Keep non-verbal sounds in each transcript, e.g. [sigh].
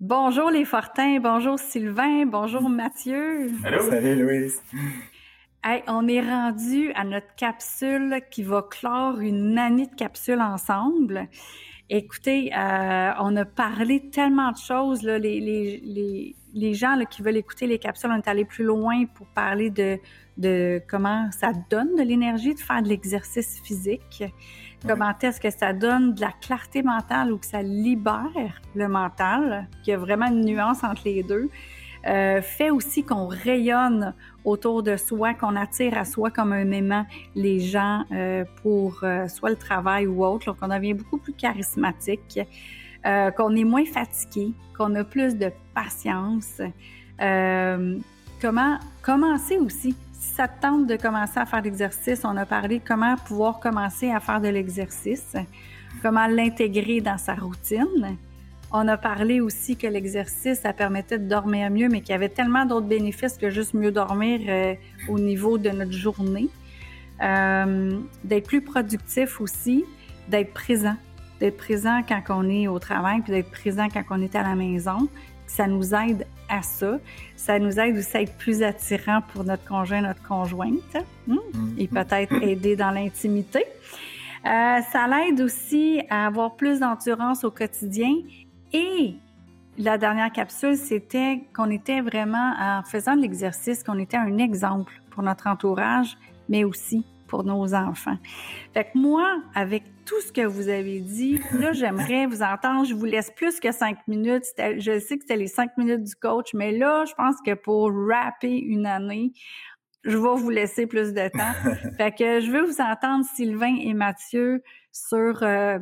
Bonjour les Fortins, bonjour Sylvain, bonjour Mathieu. Allô? Salut Louise. Hey, on est rendu à notre capsule qui va clore une année de capsules ensemble. Écoutez, euh, on a parlé tellement de choses. Là, les, les, les, les gens là, qui veulent écouter les capsules, on est allé plus loin pour parler de, de comment ça donne de l'énergie de faire de l'exercice physique. Comment est-ce que ça donne de la clarté mentale ou que ça libère le mental, qu'il y a vraiment une nuance entre les deux. Euh, fait aussi qu'on rayonne autour de soi, qu'on attire à soi comme un aimant les gens euh, pour euh, soit le travail ou autre, qu'on devient beaucoup plus charismatique, qu'on est moins fatigué, qu'on a plus de patience. Comment commencer aussi ça tente de commencer à faire l'exercice, on a parlé comment pouvoir commencer à faire de l'exercice, comment l'intégrer dans sa routine. On a parlé aussi que l'exercice, ça permettait de dormir mieux, mais qu'il y avait tellement d'autres bénéfices que juste mieux dormir euh, au niveau de notre journée. Euh, d'être plus productif aussi, d'être présent, d'être présent quand on est au travail, puis d'être présent quand on est à la maison. Ça nous aide à ça. Ça nous aide aussi à être plus attirant pour notre conjoint, notre conjointe, et mm-hmm. peut-être aider dans l'intimité. Euh, ça l'aide aussi à avoir plus d'endurance au quotidien. Et la dernière capsule, c'était qu'on était vraiment, en faisant de l'exercice, qu'on était un exemple pour notre entourage, mais aussi pour nos enfants. Fait que moi, avec tout ce que vous avez dit, là, j'aimerais vous entendre. Je vous laisse plus que cinq minutes. Je sais que c'était les cinq minutes du coach, mais là, je pense que pour rapper une année, je vais vous laisser plus de temps. [laughs] fait que je veux vous entendre, Sylvain et Mathieu, sur, euh,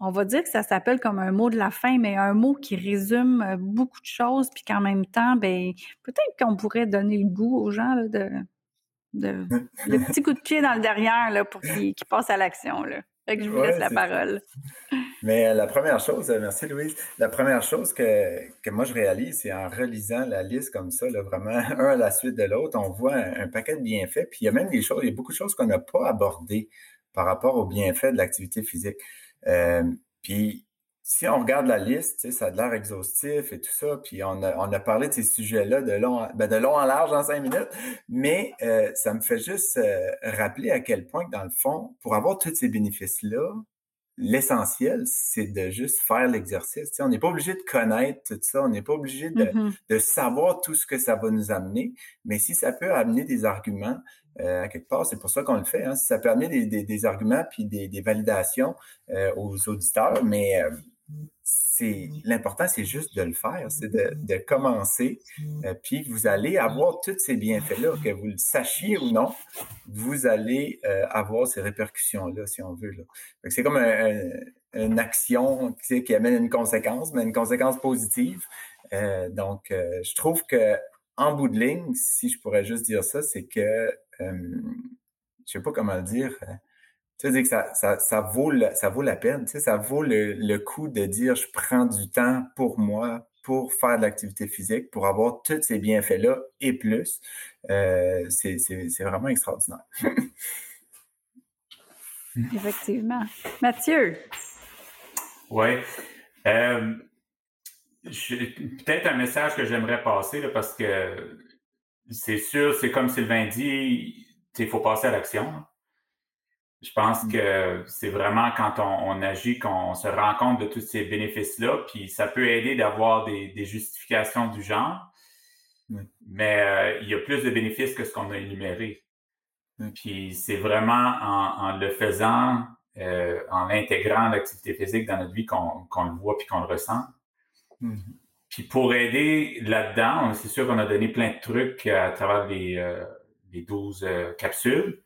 on va dire que ça s'appelle comme un mot de la fin, mais un mot qui résume euh, beaucoup de choses, puis qu'en même temps, ben peut-être qu'on pourrait donner le goût aux gens là, de de, le [laughs] petit coup de pied dans le derrière là, pour qu'il passe à l'action. Fait que je vous laisse la parole. Mais euh, la première chose, euh, merci Louise, la première chose que, que moi je réalise, c'est en relisant la liste comme ça, là, vraiment [laughs] un à la suite de l'autre, on voit un, paquet de bienfaits. Puis il y a même des choses, il y a beaucoup de choses qu'on n'a pas abordées par rapport aux bienfaits de l'activité physique. Euh, puis si on regarde la liste, ça a l'air exhaustif et tout ça, puis on a, on a parlé de ces sujets-là de long, ben de long en large en cinq minutes, mais euh, ça me fait juste euh, rappeler à quel point, dans le fond, pour avoir tous ces bénéfices-là, l'essentiel, c'est de juste faire l'exercice. on n'est pas obligé de connaître tout ça, on n'est pas obligé de, mm-hmm. de, savoir tout ce que ça va nous amener, mais si ça peut amener des arguments, euh, à quelque part, c'est pour ça qu'on le fait. Hein, si ça peut amener des, des, des arguments puis des, des validations aux auditeurs, mais c'est l'important, c'est juste de le faire, c'est de, de, commencer, euh, puis vous allez avoir tous ces bienfaits-là, que vous le sachiez ou non, vous allez euh, avoir ces répercussions-là, si on veut. C'est comme une action qui, amène une conséquence, mais une conséquence positive. Euh, donc, je trouve que en bout de ligne, si je pourrais juste dire ça, c'est que je sais pas comment le dire tu sais, que ça, ça, ça, vaut le, ça vaut la peine, tu sais, ça vaut le, le coup de dire je prends du temps pour moi, pour faire de l'activité physique, pour avoir tous ces bienfaits-là et plus. Euh, c'est vraiment extraordinaire. [laughs] Effectivement. Mathieu? Oui. Euh, Peut-être un message que j'aimerais passer, là, parce que c'est sûr, c'est comme Sylvain dit, il faut passer à l'action. Je pense mm. que c'est vraiment quand on, agit qu'on se rend compte de tous ces bénéfices-là, puis ça peut aider d'avoir des, justifications du genre, mais euh, il y a plus de bénéfices que ce qu'on a énuméré. Puis c'est vraiment en, le faisant, euh, en intégrant l'activité physique dans notre vie qu'on le voit puis qu'on le ressent. Puis pour aider là-dedans, c'est sûr qu'on a donné plein de trucs à travers les, euh, les 12 capsules.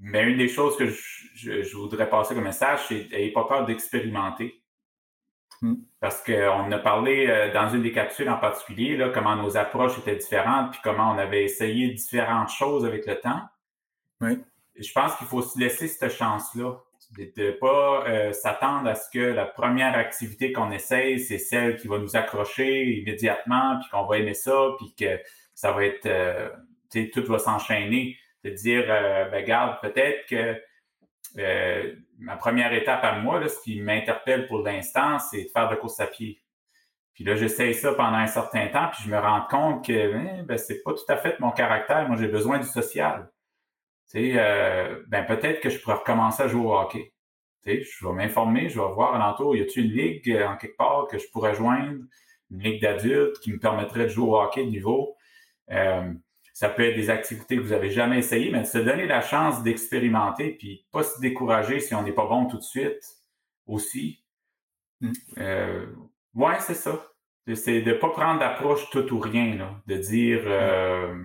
Mais une des choses que je, voudrais passer comme message, c'est n'ayez pas peur d'expérimenter. Hmm. Parce qu'on a parlé euh, dans une des capsules en particulier, là, comment nos approches étaient différentes, puis comment on avait essayé différentes choses avec le temps. Oui. Je pense qu'il faut se laisser cette chance-là, de ne pas euh, s'attendre à ce que la première activité qu'on essaye, c'est celle qui va nous accrocher immédiatement, puis qu'on va aimer ça, puis que ça va être, euh, tout va s'enchaîner de dire, euh, ben garde, peut-être que euh, ma première étape à moi, là, ce qui m'interpelle pour l'instant, c'est de faire de course à pied. Puis là, j'essaye ça pendant un certain temps, puis je me rends compte que hein, ben, c'est pas tout à fait mon caractère. Moi, j'ai besoin du social. Tu sais, euh, ben peut-être que je pourrais recommencer à jouer au hockey. Tu sais, je vais m'informer, je vais voir alentour, y a-t-il une ligue euh, en quelque part que je pourrais joindre, une ligue d'adultes qui me permettrait de jouer au hockey niveau? Ça peut être des activités que vous avez jamais essayées, mais de se donner la chance d'expérimenter, puis pas se décourager si on n'est pas bon tout de suite aussi. Mm. Euh, ouais, c'est ça. C'est de pas prendre d'approche tout ou rien, là. de dire euh,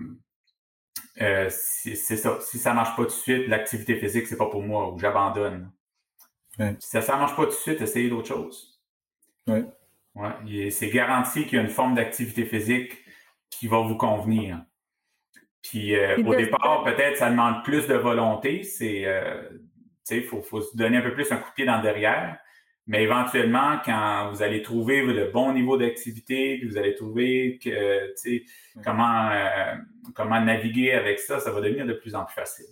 euh, c'est ça. Si ça marche pas tout de suite, l'activité physique c'est pas pour moi ou j'abandonne. Si ça, ça marche pas tout de suite, essayez d'autres choses. Ouais. Ouais. C'est garanti qu'il y a une forme d'activité physique qui va vous convenir. Puis euh, au départ, peut-être ça demande plus de volonté. C'est, euh, tu sais, faut, faut se donner un peu plus un coup de pied dans le derrière. Mais éventuellement, quand vous allez trouver le bon niveau d'activité, vous allez trouver que, tu sais, comment, euh, comment naviguer avec ça, ça va devenir de plus en plus facile.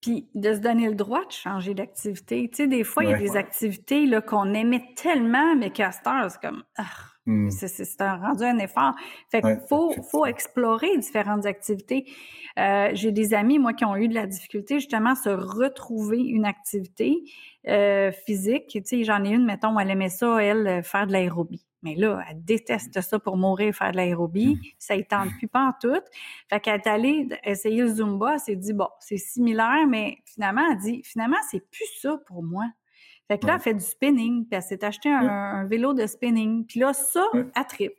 Puis de se donner le droit de changer d'activité. Tu sais, des fois, il y a des activités là, qu'on aimait tellement, mais qu'à c'est comme. Ah, Hmm. C'est un rendu un effort. Fait qu'il faut, faut explorer différentes activités. Euh, J'ai des amis, moi, qui ont eu de la difficulté justement à se retrouver une activité euh, physique. Tu sais, j'en ai une, mettons, elle aimait ça, elle, euh, faire de l'aérobie. Mais là, elle déteste ça pour mourir, faire de l'aérobie. Hmm. Ça ne tente plus pas en tout. Fait qu'elle est allée essayer le Zumba. Elle s'est dit, bon, c'est similaire, mais finalement, elle dit, finalement, c'est plus ça pour moi. Fait que là, elle fait du spinning, puis elle s'est acheté un, vélo de spinning. Puis là, ça, elle tripe.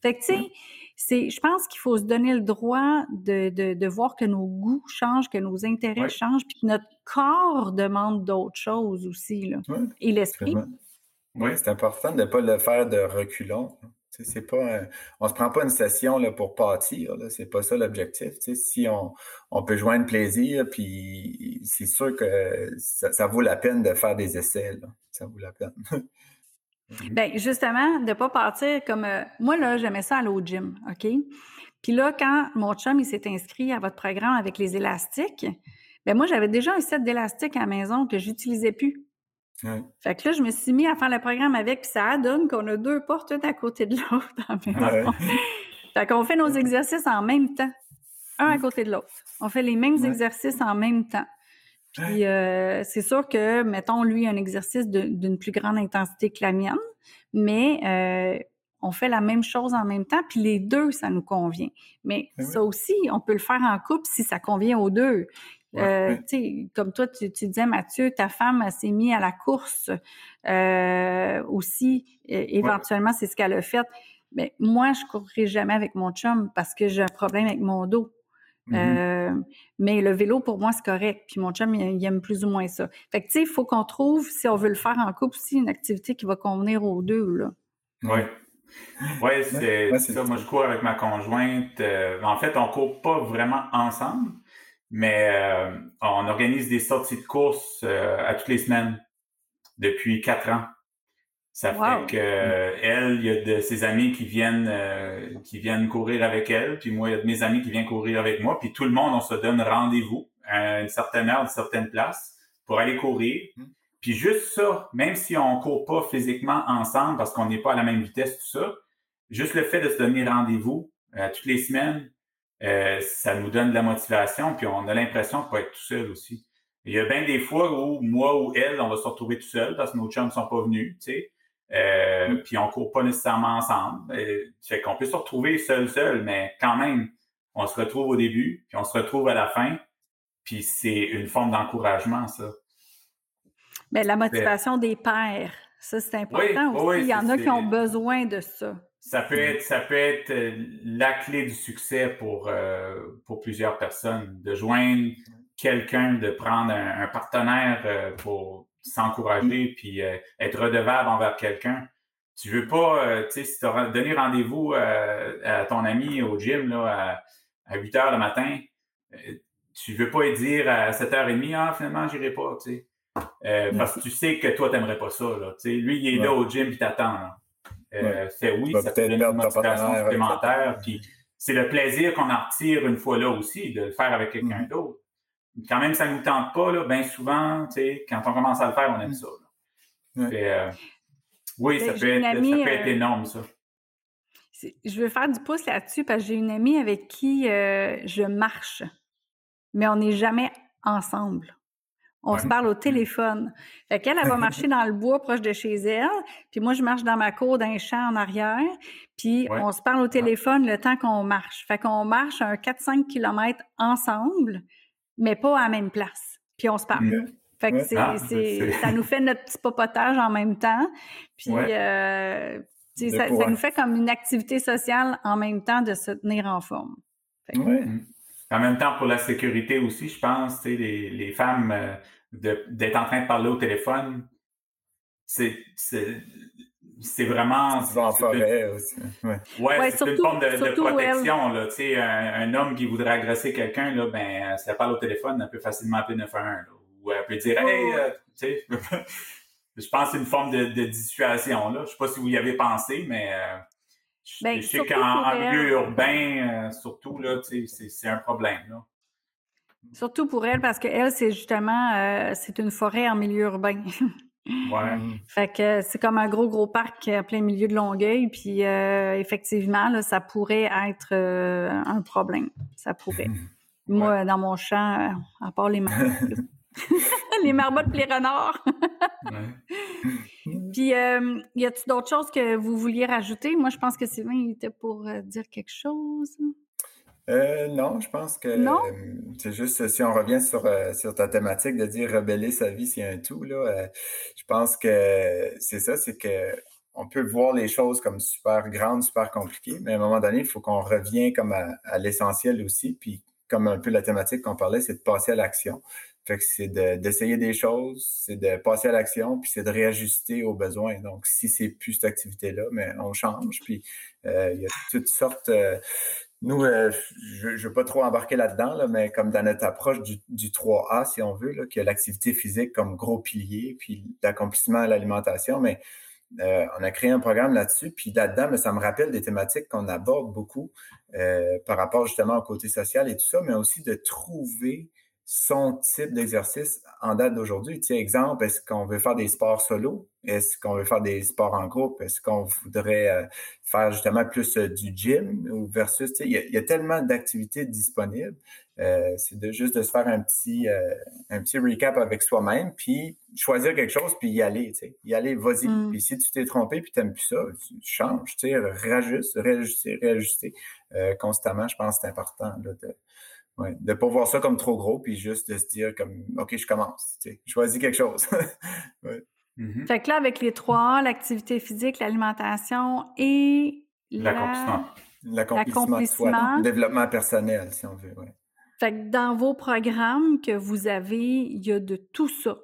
Fait que, tu sais, c'est, je pense qu'il faut se donner le droit de, de, de, voir que nos goûts changent, que nos intérêts changent, puis que notre corps demande d'autres choses aussi, là. Et l'esprit. Oui, c'est important de ne pas le faire de reculons. C'est pas on se prend pas une session là, pour pâtir, c'est pas ça l'objectif. Si on, on peut joindre plaisir, puis c'est sûr que ça, vaut la peine de faire des essais. Ça vaut la peine. [laughs] ben justement, de pas partir comme euh, moi là, j'aimais ça aller au gym, OK? Puis là, quand mon chum il s'est inscrit à votre programme avec les élastiques, ben moi j'avais déjà un set d'élastiques à la maison que j'utilisais plus. Fait que là, je me suis mis à faire le programme avec, puis ça donne qu'on a deux portes une à côté de [laughs] l'autre Fait qu'on fait nos exercices en même temps, un à côté de l'autre. On fait les mêmes exercices en même temps. Puis euh, c'est sûr que, mettons, lui, un exercice d'une plus grande intensité que la mienne, mais euh, on fait la même chose en même temps, puis les deux, ça nous convient. Mais ben ça aussi, on peut le faire en couple si ça convient aux deux. Euh, comme toi, tu, disais, Mathieu, ta femme s'est mise à la course euh, aussi. éventuellement, c'est ce qu'elle a fait. Mais moi, je courrai jamais avec mon chum parce que j'ai un problème avec mon dos. Mm-hmm. Euh, mais le vélo, pour moi, c'est correct. Puis mon chum, il, aime plus ou moins ça. Fait que, tu sais, il faut qu'on trouve, si on veut le faire en couple aussi, une activité qui va convenir aux deux, là. Oui. Oui, c'est ça. Moi, je cours avec ma conjointe. en fait, on court pas vraiment ensemble, mais euh, on organise des sorties de course euh, à toutes les semaines depuis quatre ans. Ça fait que euh, elle, il y a de ses amis qui viennent qui viennent courir avec elle, puis moi, il y a de mes amis qui viennent courir avec moi, puis tout le monde, on se donne rendez-vous à une certaine heure, à une certaine place pour aller courir. Mm. Puis juste ça, même si on court pas physiquement ensemble parce qu'on n'est pas à la même vitesse, tout ça, juste le fait de se donner rendez-vous toutes les semaines, euh, ça nous donne de la motivation, puis on a l'impression de pas être tout seul aussi. Il y a bien des fois où moi ou elle, on va se retrouver tout seul parce que nos chums sont pas venus, tu sais. Euh, mm. Puis on court pas nécessairement ensemble. Euh, fait qu'on peut se retrouver seul, seul, mais quand même, on se retrouve au début, puis on se retrouve à la fin. Puis c'est une forme d'encouragement, ça. Mais la motivation des pères, ça c'est important aussi. Il y en a qui ont besoin de ça. Ça peut être, ça peut être euh, la clé du succès pour, euh, pour plusieurs personnes, de joindre quelqu'un, de prendre un, partenaire euh, pour s'encourager puis être redevable envers quelqu'un. Tu veux pas, tu sais, si tu as donné rendez-vous à ton ami au gym là, à, 8 heures le matin, tu veux pas dire à 7h30, ah, finalement, j'irai pas, tu sais. parce que tu sais que toi, t'aimerais pas ça, là. Tu sais, lui, il est là au gym puis t'attend, Euh, fait oui, ça peut donne une motivation supplémentaire. Puis c'est le plaisir qu'on en retire une fois là aussi, de le faire avec quelqu'un mm-hmm. d'autre. Quand même, ça ne nous tente pas, là, bien souvent, quand on commence à le faire, on aime mm. ça. Euh, Oui, ça peut, être, ça peut être énorme, ça. Je veux faire du pouce là-dessus parce que j'ai une amie avec qui je marche, mais on n'est jamais ensemble. On se parle au téléphone. Fait qu'elle, elle va [laughs] marcher dans le bois proche de chez elle, puis moi, je marche dans ma cour d'un champ en arrière, puis on se parle au téléphone le temps qu'on marche. Fait qu'on marche un 4-5 km ensemble, mais pas à la même place. Puis on se parle. Fait que ah, c'est, ça nous fait notre petit popotage en même temps. Puis euh, ça, nous fait comme une activité sociale en même temps de se tenir en forme. En même temps, pour la sécurité aussi, je pense, les, les femmes, euh, d'être en train de parler au téléphone, c'est c'est vraiment. Tu en forêt aussi. Ouais, ouais, c'est une forme de, de protection. Là, un, un homme qui voudrait agresser quelqu'un, là, ben, si elle parle au téléphone, elle peut facilement appeler 911. ou elle peut dire Hey, euh, tu sais. [laughs] je pense que c'est une forme de, de dissuasion. Là. Je sais pas si vous y avez pensé, mais euh, ben, je, sais qu'en milieu urbain, euh, surtout, là, c'est un problème. Là. Surtout pour elle, parce qu'elle, c'est justement, euh, c'est une forêt en milieu urbain. ouais. [laughs] Fait que c'est comme un gros, gros parc en plein milieu de Longueuil. Puis euh, effectivement, là, ça pourrait être un problème. Ça pourrait. [laughs] Moi, dans mon champ, à part les marmottes. [laughs] [laughs] les marmottes, les renards. [laughs] Puis, euh, y a-t-il d'autres choses que vous vouliez rajouter? Moi, je pense que Sylvain était pour euh, dire quelque chose. Euh, non, je pense que c'est juste si on revient sur, sur ta thématique de dire rebeller sa vie, c'est un tout. Là, je pense que c'est ça, c'est que on peut voir les choses comme super grandes, super compliquées, mais à un moment donné, il faut qu'on revienne comme à, à l'essentiel aussi. Puis comme un peu la thématique qu'on parlait, c'est de passer à l'action. Fait que c'est d'essayer des choses, c'est de passer à l'action, puis c'est de réajuster aux besoins. Donc, si c'est plus cette activité-là, mais on change. Puis euh, il y a toutes sortes. Euh, nous, euh, je ne veux pas trop embarquer là-dedans, là, mais comme dans notre approche du, du 3A, si on veut, là, a l'activité physique comme gros pilier, puis l'accomplissement à l'alimentation, mais on a créé un programme là-dessus. Puis là-dedans, ça me rappelle des thématiques qu'on aborde beaucoup par rapport justement au côté social et tout ça, mais aussi de trouver son type d'exercice en date d'aujourd'hui? Tiens, exemple, est-ce qu'on veut faire des sports solo? Est-ce qu'on veut faire des sports en groupe? Est-ce qu'on voudrait euh, faire justement plus euh, du gym? Ou versus, il y, a tellement d'activités disponibles. Euh, c'est de juste de se faire un petit un petit recap avec soi-même, puis choisir quelque chose, puis y aller, tu sais. Y aller, vas-y. Mm. Puis si tu t'es trompé, puis t'aimes plus ça, tu changes, tu sais, réajuste, réajuster, réajuster constamment. Je pense que c'est important là, de Ouais, de pas voir ça comme trop gros, puis juste de se dire comme OK, je commence. Tu sais, je choisis quelque chose. [laughs] ouais. Mm-hmm. Fait que là, avec les trois, l'activité physique, l'alimentation et l'accomplissement. L'accomplissement de soi, le développement personnel, si on veut. Ouais. Fait que dans vos programmes que vous avez, il y a de tout ça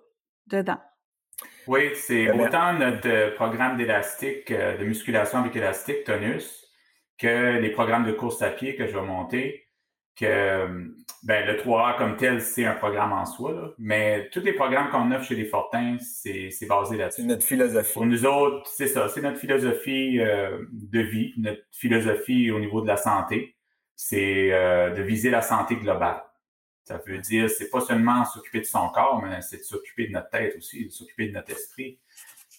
dedans. Oui, c'est autant notre euh, programme d'élastique, euh, de musculation avec élastique, tonus, que les programmes de course à pied que je vais monter que ben, le 3A comme tel, c'est un programme en soi, là. mais tous les programmes qu'on offre chez les Fortins, c'est, basé là-dessus. C'est notre philosophie. Pour nous autres, c'est ça, c'est notre philosophie euh, de vie, notre philosophie au niveau de la santé, c'est euh, de viser la santé globale. Ça veut dire, c'est pas seulement s'occuper de son corps, mais c'est de s'occuper de notre tête aussi, de s'occuper de notre esprit.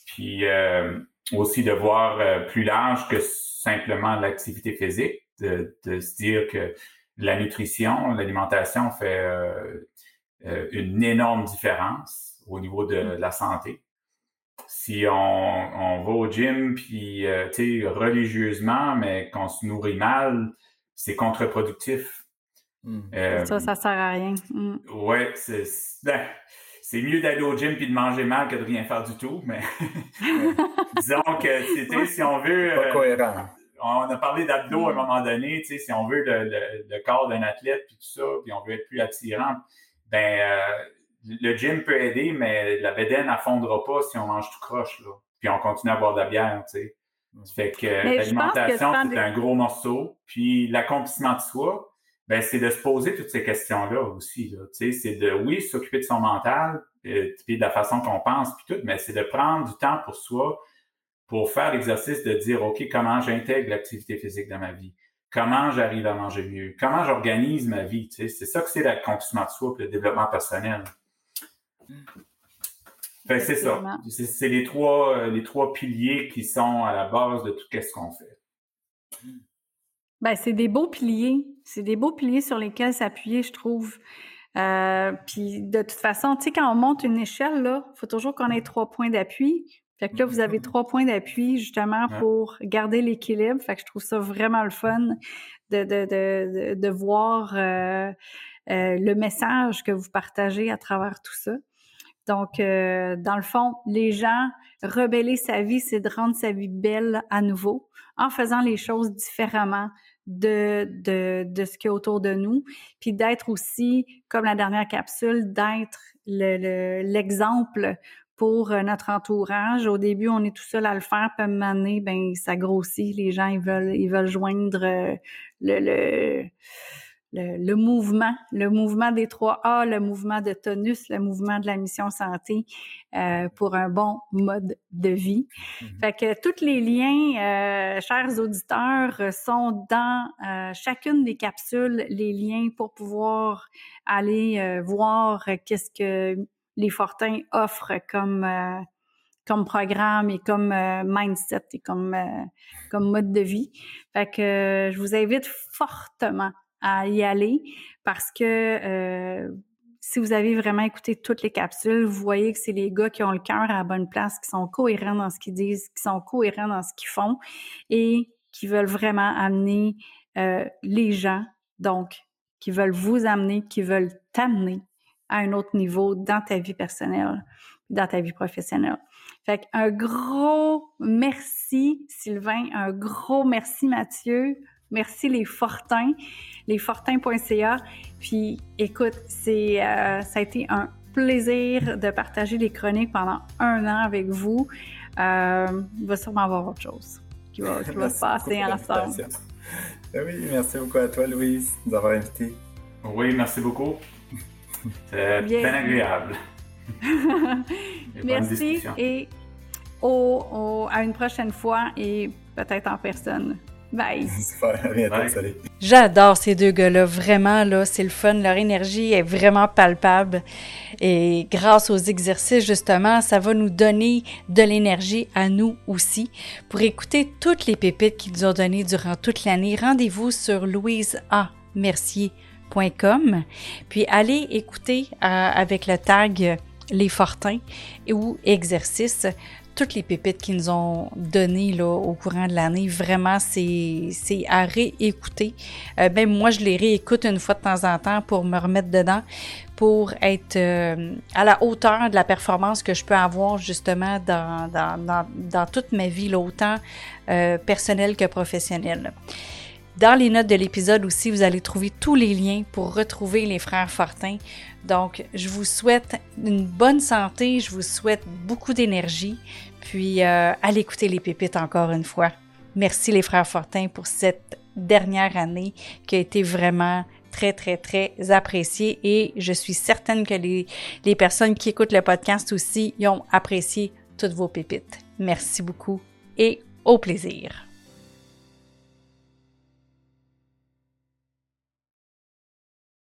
Puis euh, aussi de voir plus large que simplement l'activité physique, de, de se dire que la nutrition, l'alimentation fait euh, euh, une énorme différence au niveau de, mm. la santé. Si on, on va au gym, puis, euh, tu sais, religieusement, mais qu'on se nourrit mal, c'est contre-productif. Mm. ça, ça sert à rien. Mm. Ouais, c'est... Ben, c'est mieux d'aller au gym puis de manger mal que de rien faire du tout, mais [laughs] [laughs] disons que si on veut. Pas cohérent on a parlé d'abdos à un moment donné, tu sais, si on veut le, corps d'un athlète puis tout ça, puis on veut être plus attirant, ben euh, le gym peut aider, mais la bédaine n'affondra pas si on mange tout croche, là. Puis on continue à boire de la bière, tu sais. Fait que l'alimentation, c'est un gros morceau. Puis l'accomplissement de soi, ben c'est de se poser toutes ces questions-là aussi. Là. Tu sais, c'est de, oui, s'occuper de son mental, euh, puis de la façon qu'on pense, puis tout, mais c'est de prendre du temps pour soi, pour faire l'exercice de dire, OK, comment j'intègre l'activité physique dans ma vie? Comment j'arrive à manger mieux? Comment j'organise ma vie? Tu sais, c'est ça que c'est l'accomplissement de soi et le développement personnel. Ben, c'est ça. C'est les trois, euh, les trois piliers qui sont à la base de tout ce qu'on fait. Ben, c'est des beaux piliers. C'est des beaux piliers sur lesquels s'appuyer, je trouve. Euh, puis de toute façon, tu sais, quand on monte une échelle, là, faut toujours qu'on ait trois points d'appui. Fait que là, vous avez trois points d'appui justement pour garder l'équilibre. Fait que je trouve ça vraiment le fun de, de, de, de voir euh, euh, le message que vous partagez à travers tout ça. Donc, euh, dans le fond, les gens, rebeller sa vie, c'est de rendre sa vie belle à nouveau en faisant les choses différemment de, de, de ce qu'il y a autour de nous, puis d'être aussi, comme la dernière capsule, d'être l'exemple pour euh, notre entourage. Au début, on est tout seul à le faire, puis à un ben ça grossit. Les gens, ils veulent, ils veulent joindre euh, le, le le, mouvement, le mouvement des trois A, le mouvement de tonus, le mouvement de la mission santé euh, pour un bon mode de vie. Mm-hmm. Fait que tous les liens, euh, chers auditeurs, sont dans euh, chacune des capsules, les liens pour pouvoir aller voir qu'est-ce que les Fortins offrent comme comme programme et comme mindset et comme comme mode de vie. Fait que je vous invite fortement à y aller parce que euh, si vous avez vraiment écouté toutes les capsules, vous voyez que c'est les gars qui ont le cœur à la bonne place, qui sont cohérents dans ce qu'ils disent, qui sont cohérents dans ce qu'ils font et qui veulent vraiment amener euh, les gens, donc qui veulent vous amener, qui veulent t'amener à un autre niveau dans ta vie personnelle, dans ta vie professionnelle. Fait un gros merci Sylvain, un gros merci Mathieu Merci les Fortins, lesfortins.ca. Puis écoute, c'est euh, ça a été un plaisir de partager les chroniques pendant un an avec vous. Euh, il va sûrement avoir autre chose qui va, se passer ensemble. Ben oui, merci beaucoup à toi, Louise, de nous avoir invités. Oui, merci beaucoup. C'est bien. agréable. [laughs] merci et au, à une prochaine fois et peut-être en personne. Bye. [laughs] J'adore ces deux gars-là, vraiment, là, c'est le fun. Leur énergie est vraiment palpable. Et grâce aux exercices, justement, ça va nous donner de l'énergie à nous aussi. Pour écouter toutes les pépites qu'ils nous ont données durant toute l'année, rendez-vous sur louiseamercier.com. Puis allez écouter euh, avec le tag les Fortins ou exercices toutes les pépites qu'ils nous ont données là, au courant de l'année. Vraiment, c'est, c'est à réécouter. Euh, ben, moi, je les réécoute une fois de temps en temps pour me remettre dedans, pour être euh, à la hauteur de la performance que je peux avoir justement dans, dans, dans, dans toute ma vie, là, autant euh, personnelle que professionnelle. Dans les notes de l'épisode aussi, vous allez trouver tous les liens pour retrouver les frères Fortin. Donc, je vous souhaite une bonne santé, je vous souhaite beaucoup d'énergie, puis euh, allez écouter les pépites encore une fois. Merci les frères Fortin pour cette dernière année qui a été vraiment très, très, très appréciée et je suis certaine que les, les personnes qui écoutent le podcast aussi y ont apprécié toutes vos pépites. Merci beaucoup et au plaisir.